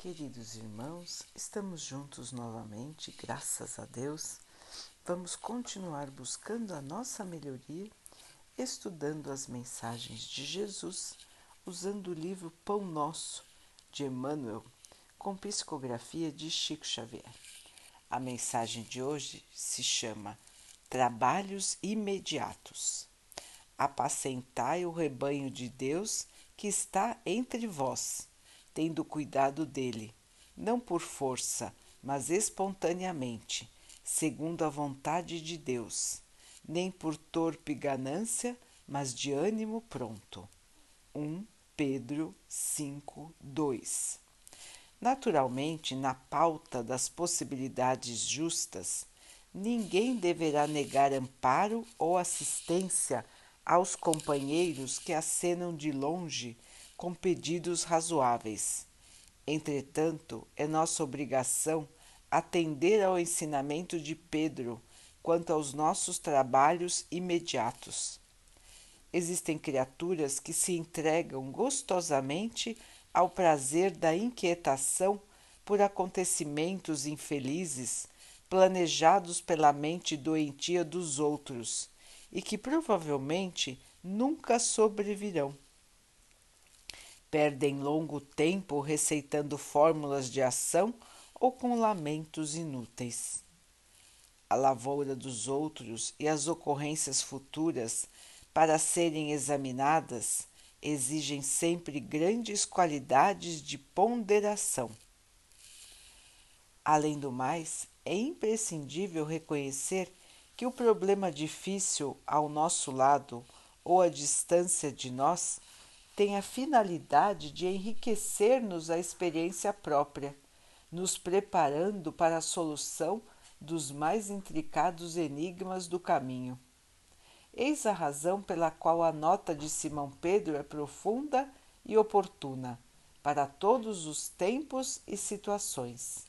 Queridos irmãos, estamos juntos novamente, graças a Deus. Vamos continuar buscando a nossa melhoria, estudando as mensagens de Jesus, usando o livro Pão Nosso, de Emmanuel, com psicografia de Chico Xavier. A mensagem de hoje se chama Trabalhos Imediatos. Apacentai o rebanho de Deus que está entre vós tendo cuidado dele, não por força, mas espontaneamente, segundo a vontade de Deus, nem por torpe ganância, mas de ânimo pronto. 1 Pedro 5, 2 Naturalmente, na pauta das possibilidades justas, ninguém deverá negar amparo ou assistência aos companheiros que acenam de longe com pedidos razoáveis. Entretanto, é nossa obrigação atender ao ensinamento de Pedro quanto aos nossos trabalhos imediatos. Existem criaturas que se entregam gostosamente ao prazer da inquietação por acontecimentos infelizes planejados pela mente doentia dos outros e que provavelmente nunca sobrevirão perdem longo tempo receitando fórmulas de ação ou com lamentos inúteis. A lavoura dos outros e as ocorrências futuras, para serem examinadas, exigem sempre grandes qualidades de ponderação. Além do mais, é imprescindível reconhecer que o problema difícil ao nosso lado ou à distância de nós tem a finalidade de enriquecer-nos a experiência própria, nos preparando para a solução dos mais intricados enigmas do caminho. Eis a razão pela qual a nota de Simão Pedro é profunda e oportuna para todos os tempos e situações.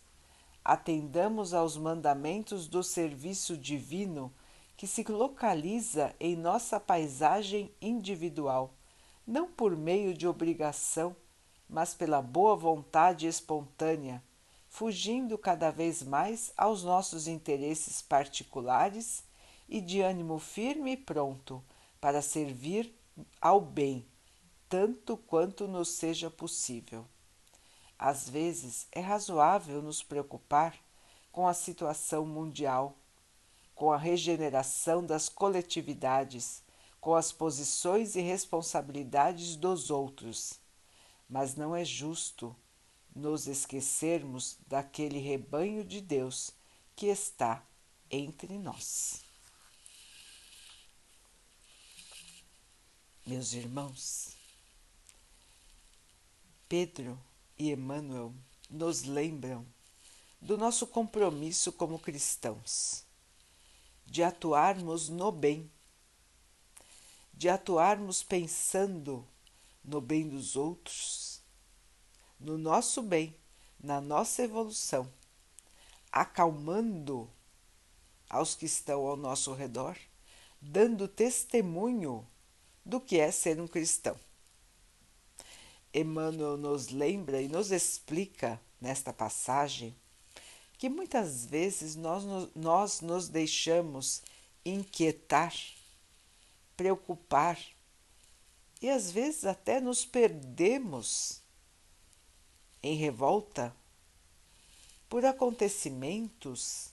Atendamos aos mandamentos do serviço divino que se localiza em nossa paisagem individual não por meio de obrigação, mas pela boa vontade espontânea, fugindo cada vez mais aos nossos interesses particulares e de ânimo firme e pronto para servir ao bem, tanto quanto nos seja possível. Às vezes é razoável nos preocupar com a situação mundial, com a regeneração das coletividades com as posições e responsabilidades dos outros, mas não é justo nos esquecermos daquele rebanho de Deus que está entre nós. Meus irmãos, Pedro e Emmanuel nos lembram do nosso compromisso como cristãos, de atuarmos no bem de atuarmos pensando no bem dos outros, no nosso bem, na nossa evolução, acalmando aos que estão ao nosso redor, dando testemunho do que é ser um cristão. Emmanuel nos lembra e nos explica nesta passagem que muitas vezes nós, nós nos deixamos inquietar preocupar e às vezes até nos perdemos em revolta por acontecimentos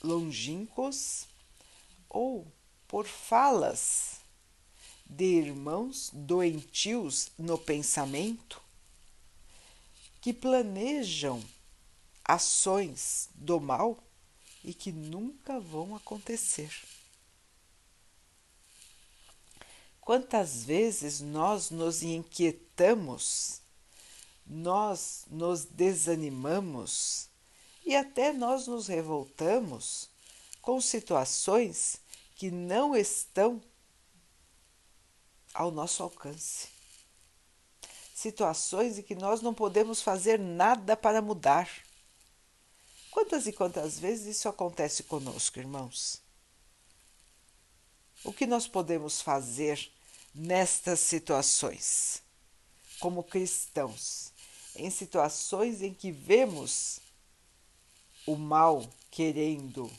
longínquos ou por falas de irmãos doentios no pensamento que planejam ações do mal e que nunca vão acontecer. Quantas vezes nós nos inquietamos, nós nos desanimamos e até nós nos revoltamos com situações que não estão ao nosso alcance. Situações em que nós não podemos fazer nada para mudar. Quantas e quantas vezes isso acontece conosco, irmãos? O que nós podemos fazer nestas situações? como cristãos, em situações em que vemos o mal querendo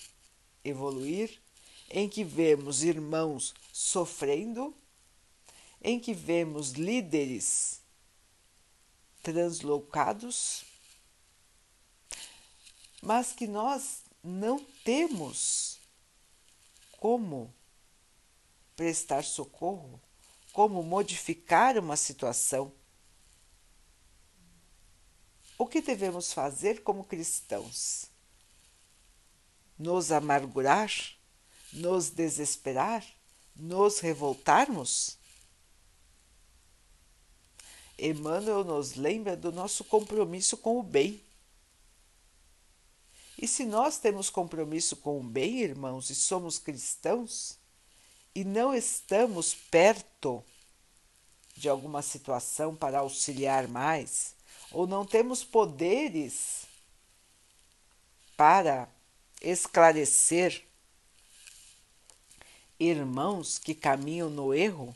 evoluir, em que vemos irmãos sofrendo, em que vemos líderes translocados, mas que nós não temos como prestar socorro, como modificar uma situação. O que devemos fazer como cristãos? Nos amargurar? Nos desesperar? Nos revoltarmos? Emmanuel nos lembra do nosso compromisso com o bem. E se nós temos compromisso com o bem, irmãos, e somos cristãos, e não estamos perto de alguma situação para auxiliar mais, ou não temos poderes para esclarecer irmãos que caminham no erro,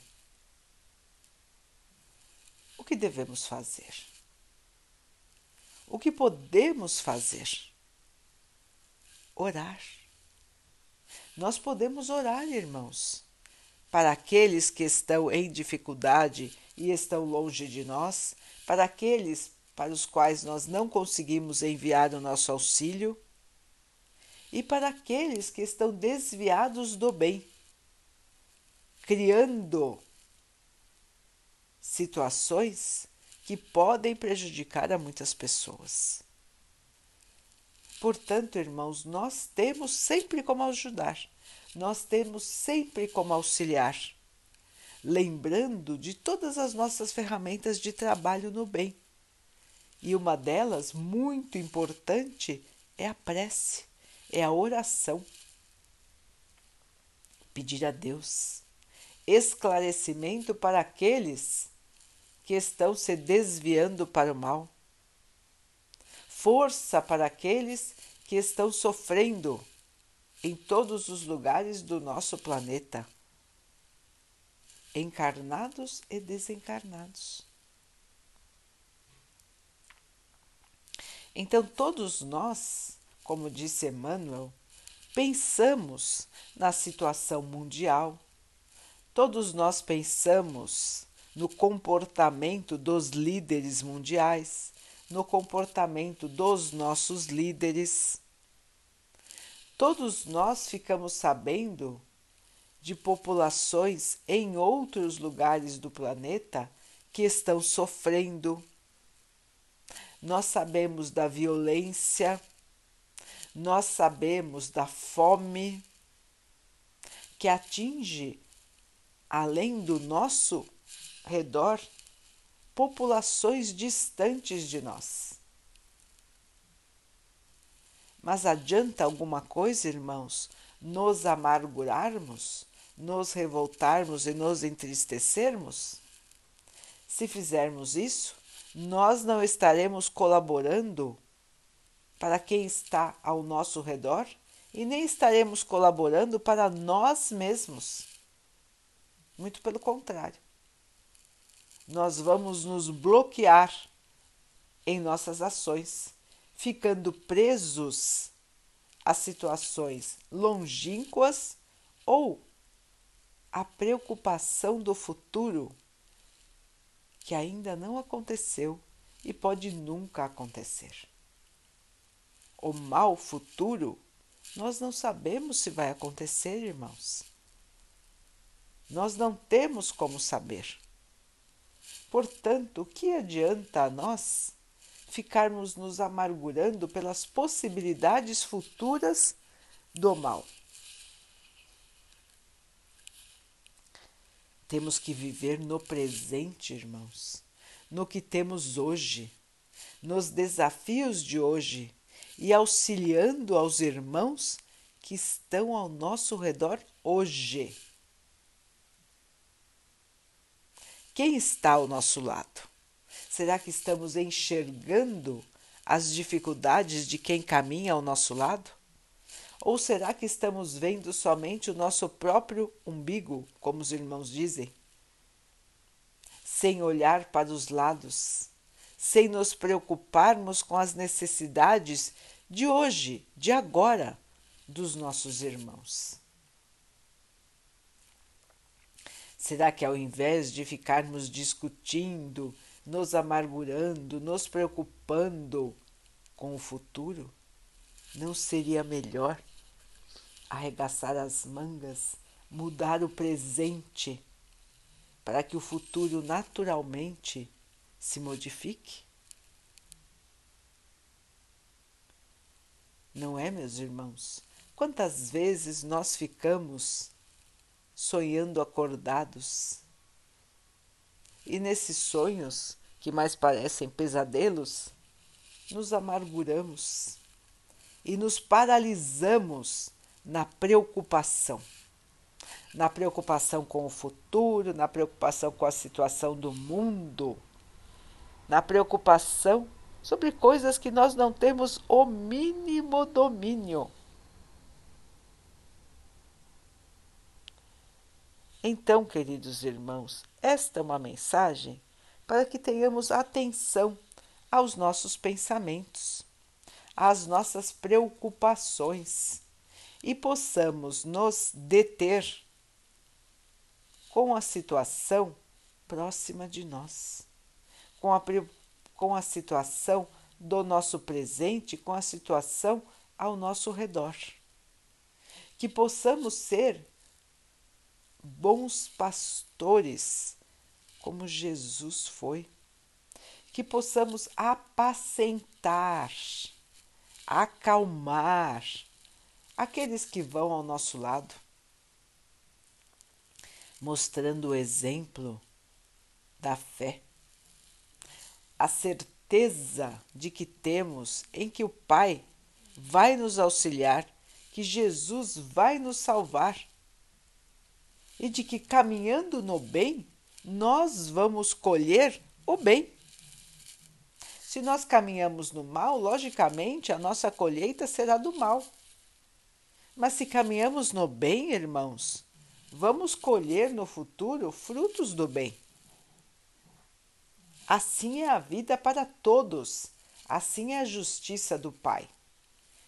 o que devemos fazer? O que podemos fazer? Orar. Nós podemos orar, irmãos, para aqueles que estão em dificuldade e estão longe de nós, para aqueles para os quais nós não conseguimos enviar o nosso auxílio e para aqueles que estão desviados do bem, criando situações que podem prejudicar a muitas pessoas. Portanto, irmãos, nós temos sempre como ajudar, nós temos sempre como auxiliar, lembrando de todas as nossas ferramentas de trabalho no bem. E uma delas, muito importante, é a prece, é a oração. Pedir a Deus esclarecimento para aqueles que estão se desviando para o mal, força para aqueles que estão sofrendo em todos os lugares do nosso planeta, encarnados e desencarnados. Então, todos nós, como disse Emmanuel, pensamos na situação mundial, todos nós pensamos no comportamento dos líderes mundiais, no comportamento dos nossos líderes. Todos nós ficamos sabendo de populações em outros lugares do planeta que estão sofrendo. Nós sabemos da violência, nós sabemos da fome que atinge, além do nosso redor populações distantes de nós. Mas adianta alguma coisa, irmãos, nos amargurarmos, nos revoltarmos e nos entristecermos? Se fizermos isso, nós não estaremos colaborando para quem está ao nosso redor e nem estaremos colaborando para nós mesmos. Muito pelo contrário nós vamos nos bloquear em nossas ações, ficando presos a situações longínquas ou a preocupação do futuro que ainda não aconteceu e pode nunca acontecer. O mal futuro nós não sabemos se vai acontecer, irmãos. Nós não temos como saber. Portanto, o que adianta a nós ficarmos nos amargurando pelas possibilidades futuras do mal? Temos que viver no presente, irmãos, no que temos hoje, nos desafios de hoje e auxiliando aos irmãos que estão ao nosso redor hoje. Quem está ao nosso lado? Será que estamos enxergando as dificuldades de quem caminha ao nosso lado? Ou será que estamos vendo somente o nosso próprio umbigo, como os irmãos dizem? sem olhar para os lados, sem nos preocuparmos com as necessidades de hoje, de agora, dos nossos irmãos. Será que ao invés de ficarmos discutindo, nos amargurando, nos preocupando com o futuro, não seria melhor arregaçar as mangas, mudar o presente, para que o futuro naturalmente se modifique? Não é, meus irmãos? Quantas vezes nós ficamos sonhando acordados e nesses sonhos, que mais parecem pesadelos, nos amarguramos e nos paralisamos na preocupação. Na preocupação com o futuro, na preocupação com a situação do mundo, na preocupação sobre coisas que nós não temos o mínimo domínio. Então, queridos irmãos, esta é uma mensagem para que tenhamos atenção aos nossos pensamentos, às nossas preocupações e possamos nos deter com a situação próxima de nós, com a, com a situação do nosso presente, com a situação ao nosso redor. Que possamos ser bons pastores, como Jesus foi. Que possamos apacentar, acalmar aqueles que vão ao nosso lado, mostrando o exemplo da fé, a certeza de que temos em que o Pai vai nos auxiliar, que Jesus vai nos salvar e de que caminhando no bem, nós vamos colher o bem. Se nós caminhamos no mal, logicamente a nossa colheita será do mal. Mas se caminhamos no bem, irmãos, vamos colher no futuro frutos do bem. Assim é a vida para todos, assim é a justiça do Pai.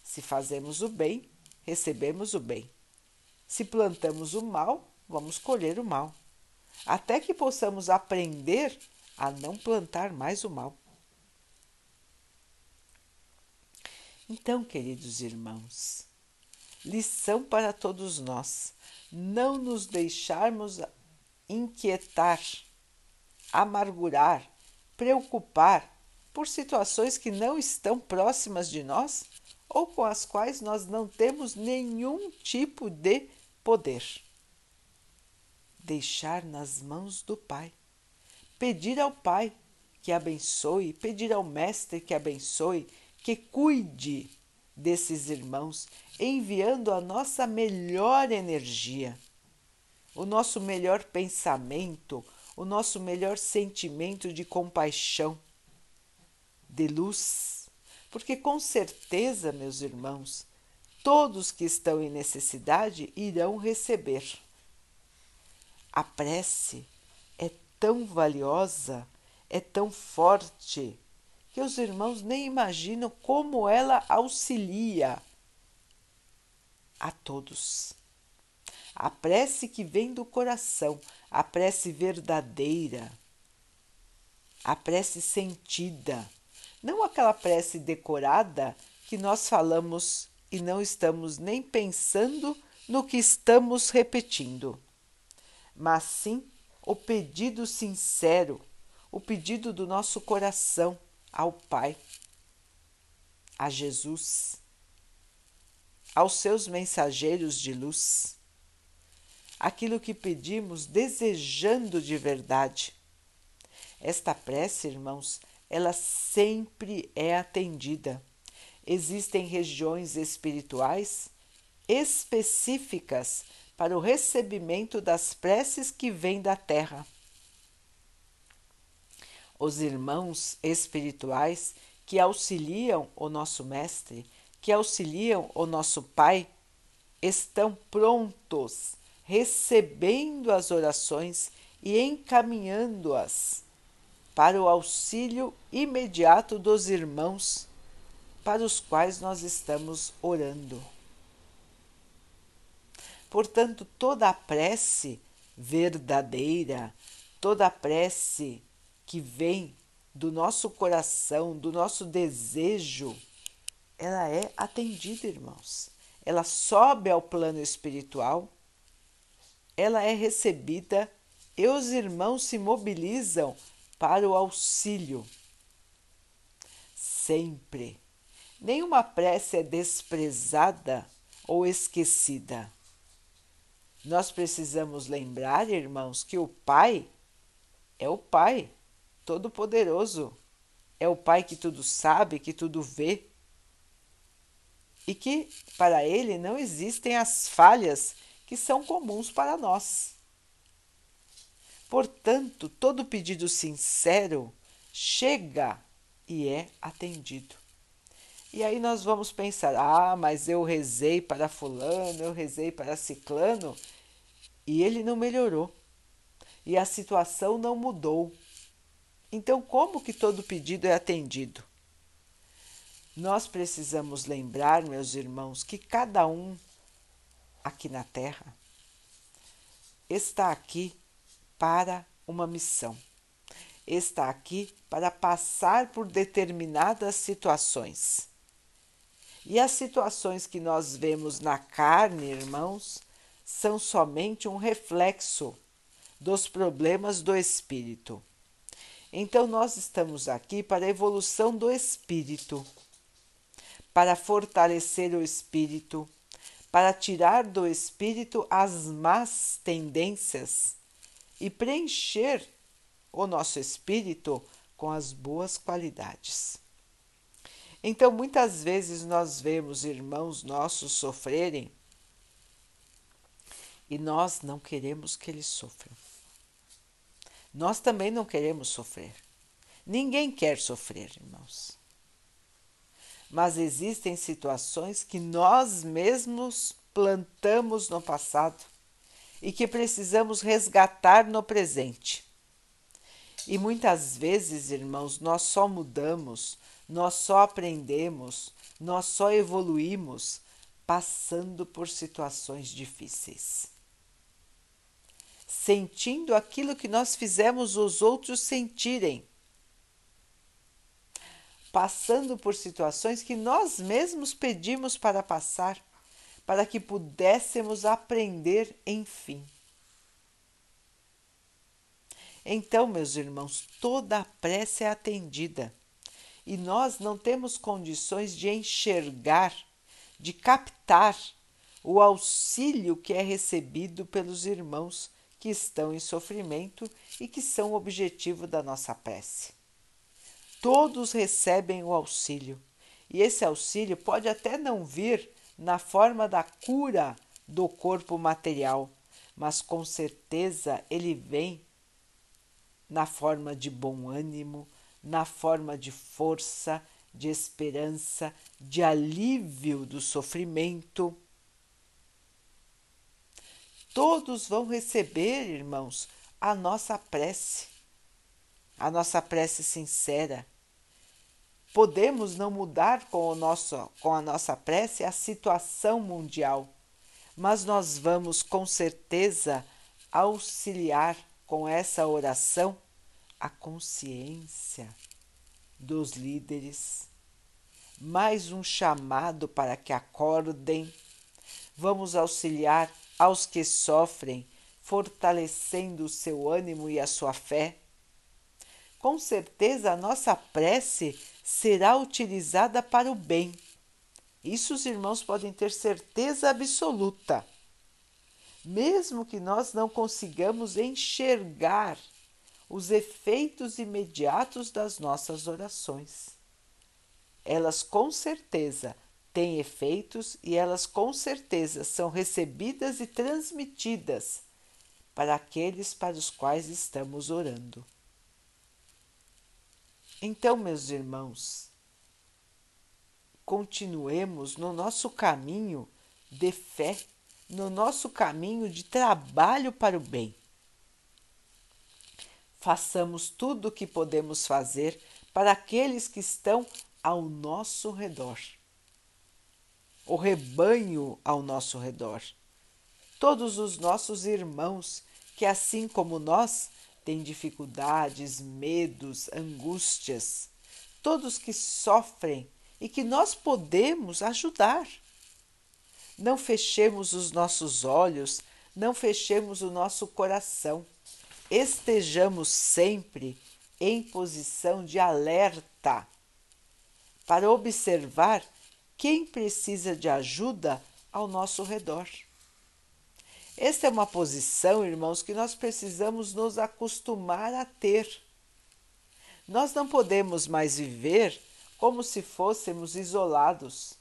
Se fazemos o bem, recebemos o bem. Se plantamos o mal, vamos colher o mal, até que possamos aprender a não plantar mais o mal. Então, queridos irmãos, lição para todos nós: não nos deixarmos inquietar, amargurar, preocupar por situações que não estão próximas de nós ou com as quais nós não temos nenhum tipo de poder deixar nas mãos do Pai. Pedir ao Pai que abençoe, pedir ao Mestre que abençoe, que cuide desses irmãos, enviando a nossa melhor energia, o nosso melhor pensamento, o nosso melhor sentimento de compaixão, de luz. Porque com certeza, meus irmãos, todos que estão em necessidade irão receber. A prece é tão valiosa, é tão forte, que os irmãos nem imaginam como ela auxilia a todos. A prece que vem do coração, a prece verdadeira, a prece sentida, não aquela prece decorada que nós falamos e não estamos nem pensando no que estamos repetindo mas sim o pedido sincero, o pedido do nosso coração ao Pai, a Jesus, aos seus mensageiros de luz. Aquilo que pedimos desejando de verdade. Esta prece, irmãos, ela sempre é atendida. Existem regiões espirituais específicas para o recebimento das preces que vêm da terra. Os irmãos espirituais que auxiliam o nosso Mestre, que auxiliam o nosso Pai, estão prontos, recebendo as orações e encaminhando-as para o auxílio imediato dos irmãos para os quais nós estamos orando. Portanto, toda a prece verdadeira, toda a prece que vem do nosso coração, do nosso desejo, ela é atendida, irmãos. Ela sobe ao plano espiritual, ela é recebida e os irmãos se mobilizam para o auxílio. Sempre. Nenhuma prece é desprezada ou esquecida. Nós precisamos lembrar, irmãos, que o Pai é o Pai Todo-Poderoso. É o Pai que tudo sabe, que tudo vê. E que para Ele não existem as falhas que são comuns para nós. Portanto, todo pedido sincero chega e é atendido. E aí nós vamos pensar: ah, mas eu rezei para Fulano, eu rezei para Ciclano e ele não melhorou. E a situação não mudou. Então, como que todo pedido é atendido? Nós precisamos lembrar, meus irmãos, que cada um aqui na Terra está aqui para uma missão. Está aqui para passar por determinadas situações. E as situações que nós vemos na carne, irmãos, são somente um reflexo dos problemas do espírito. Então, nós estamos aqui para a evolução do espírito, para fortalecer o espírito, para tirar do espírito as más tendências e preencher o nosso espírito com as boas qualidades. Então, muitas vezes nós vemos irmãos nossos sofrerem e nós não queremos que eles sofram. Nós também não queremos sofrer. Ninguém quer sofrer, irmãos. Mas existem situações que nós mesmos plantamos no passado e que precisamos resgatar no presente. E muitas vezes, irmãos, nós só mudamos, nós só aprendemos, nós só evoluímos passando por situações difíceis sentindo aquilo que nós fizemos os outros sentirem, passando por situações que nós mesmos pedimos para passar, para que pudéssemos aprender, enfim. Então, meus irmãos, toda a prece é atendida e nós não temos condições de enxergar, de captar o auxílio que é recebido pelos irmãos que estão em sofrimento e que são o objetivo da nossa prece. Todos recebem o auxílio, e esse auxílio pode até não vir na forma da cura do corpo material, mas com certeza ele vem na forma de bom ânimo, na forma de força, de esperança, de alívio do sofrimento todos vão receber, irmãos, a nossa prece, a nossa prece sincera. Podemos não mudar com, o nosso, com a nossa prece a situação mundial, mas nós vamos com certeza auxiliar com essa oração a consciência dos líderes. Mais um chamado para que acordem. Vamos auxiliar aos que sofrem, fortalecendo o seu ânimo e a sua fé. Com certeza a nossa prece será utilizada para o bem. Isso os irmãos podem ter certeza absoluta. Mesmo que nós não consigamos enxergar os efeitos imediatos das nossas orações. Elas com certeza têm efeitos e elas com certeza são recebidas e transmitidas para aqueles para os quais estamos orando. Então, meus irmãos, continuemos no nosso caminho de fé, no nosso caminho de trabalho para o bem. façamos tudo o que podemos fazer para aqueles que estão ao nosso redor. O rebanho ao nosso redor. Todos os nossos irmãos que, assim como nós, têm dificuldades, medos, angústias, todos que sofrem e que nós podemos ajudar. Não fechemos os nossos olhos, não fechemos o nosso coração. Estejamos sempre em posição de alerta para observar quem precisa de ajuda ao nosso redor. Esta é uma posição, irmãos, que nós precisamos nos acostumar a ter. Nós não podemos mais viver como se fôssemos isolados.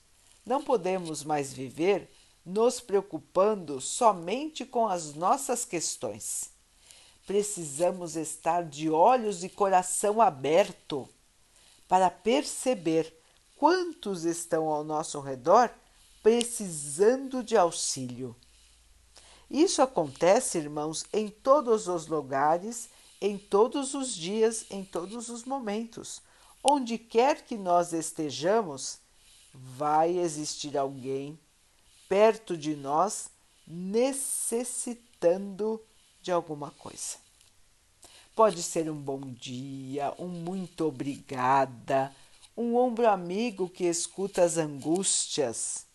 Não podemos mais viver nos preocupando somente com as nossas questões. Precisamos estar de olhos e coração aberto para perceber quantos estão ao nosso redor precisando de auxílio. Isso acontece, irmãos, em todos os lugares, em todos os dias, em todos os momentos. Onde quer que nós estejamos, vai existir alguém perto de nós necessitando de alguma coisa. Pode ser um bom dia, um muito obrigada, um ombro amigo que escuta as angústias.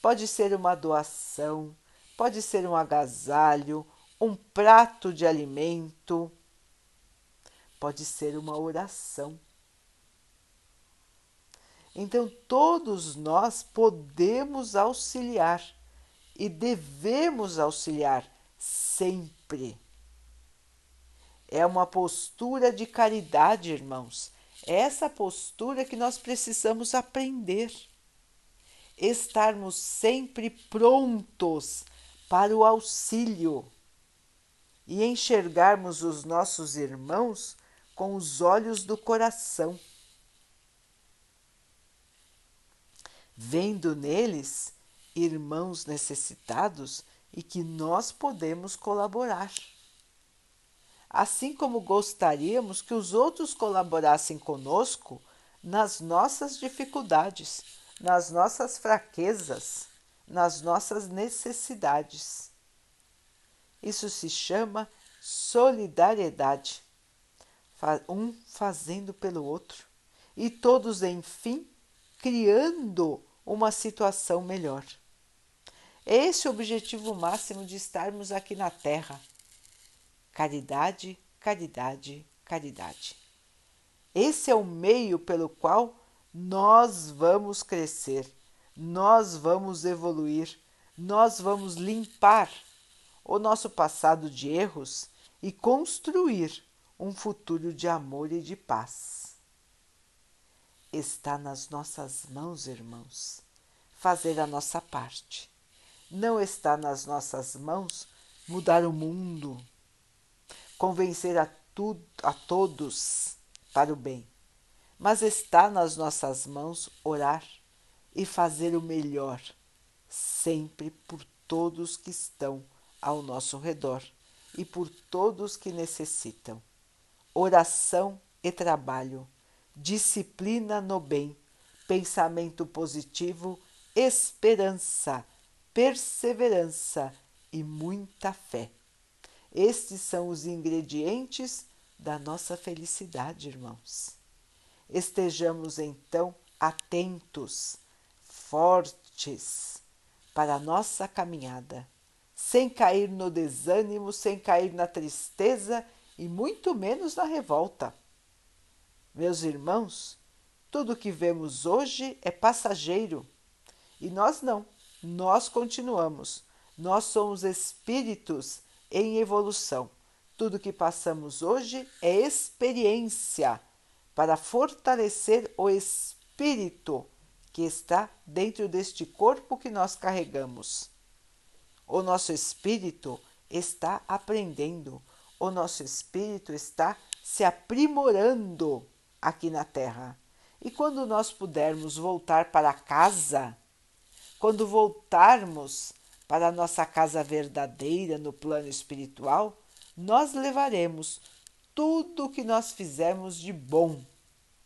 Pode ser uma doação, pode ser um agasalho, um prato de alimento, pode ser uma oração. Então, todos nós podemos auxiliar e devemos auxiliar sempre. É uma postura de caridade, irmãos. Essa postura que nós precisamos aprender. Estarmos sempre prontos para o auxílio e enxergarmos os nossos irmãos com os olhos do coração, vendo neles irmãos necessitados e que nós podemos colaborar. Assim como gostaríamos que os outros colaborassem conosco nas nossas dificuldades, nas nossas fraquezas, nas nossas necessidades. Isso se chama solidariedade, um fazendo pelo outro e todos, enfim, criando uma situação melhor. Esse é o objetivo máximo de estarmos aqui na Terra. Caridade, caridade, caridade. Esse é o meio pelo qual nós vamos crescer, nós vamos evoluir, nós vamos limpar o nosso passado de erros e construir um futuro de amor e de paz. Está nas nossas mãos, irmãos, fazer a nossa parte não está nas nossas mãos mudar o mundo, convencer a, tudo, a todos para o bem, mas está nas nossas mãos orar e fazer o melhor, sempre por todos que estão ao nosso redor e por todos que necessitam. Oração e trabalho, disciplina no bem, pensamento positivo, esperança perseverança e muita fé. Estes são os ingredientes da nossa felicidade, irmãos. Estejamos então atentos, fortes para a nossa caminhada, sem cair no desânimo, sem cair na tristeza e muito menos na revolta. Meus irmãos, tudo que vemos hoje é passageiro e nós não nós continuamos. Nós somos espíritos em evolução. Tudo que passamos hoje é experiência para fortalecer o espírito que está dentro deste corpo que nós carregamos. O nosso espírito está aprendendo, o nosso espírito está se aprimorando aqui na Terra. E quando nós pudermos voltar para casa, quando voltarmos para nossa casa verdadeira no plano espiritual, nós levaremos tudo o que nós fizemos de bom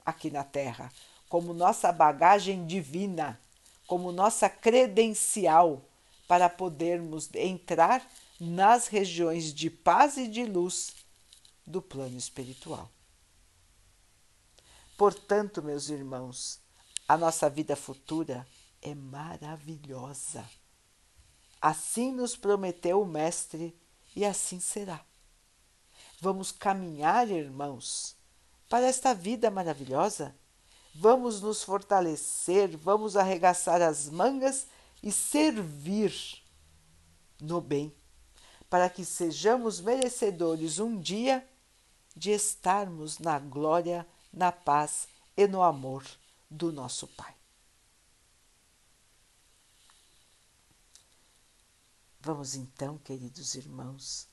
aqui na Terra, como nossa bagagem divina, como nossa credencial para podermos entrar nas regiões de paz e de luz do plano espiritual. Portanto, meus irmãos, a nossa vida futura é maravilhosa. Assim nos prometeu o Mestre e assim será. Vamos caminhar, irmãos, para esta vida maravilhosa. Vamos nos fortalecer, vamos arregaçar as mangas e servir no bem, para que sejamos merecedores um dia de estarmos na glória, na paz e no amor do nosso Pai. Vamos então, queridos irmãos,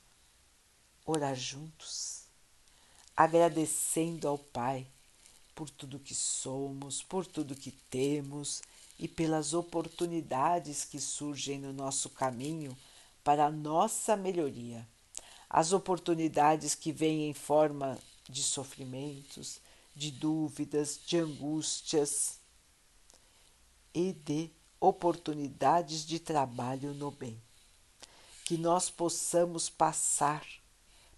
orar juntos, agradecendo ao Pai por tudo que somos, por tudo que temos e pelas oportunidades que surgem no nosso caminho para a nossa melhoria. As oportunidades que vêm em forma de sofrimentos, de dúvidas, de angústias e de oportunidades de trabalho no bem. Que nós possamos passar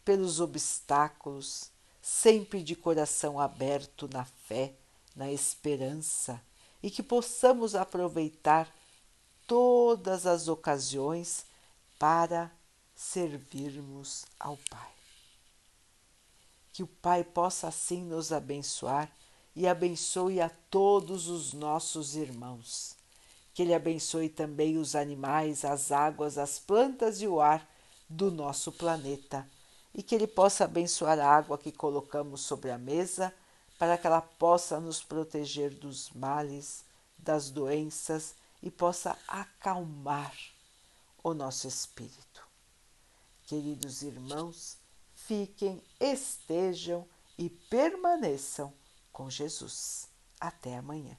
pelos obstáculos, sempre de coração aberto na fé, na esperança e que possamos aproveitar todas as ocasiões para servirmos ao Pai. Que o Pai possa assim nos abençoar e abençoe a todos os nossos irmãos. Que Ele abençoe também os animais, as águas, as plantas e o ar do nosso planeta. E que Ele possa abençoar a água que colocamos sobre a mesa para que ela possa nos proteger dos males, das doenças e possa acalmar o nosso espírito. Queridos irmãos, fiquem, estejam e permaneçam com Jesus. Até amanhã.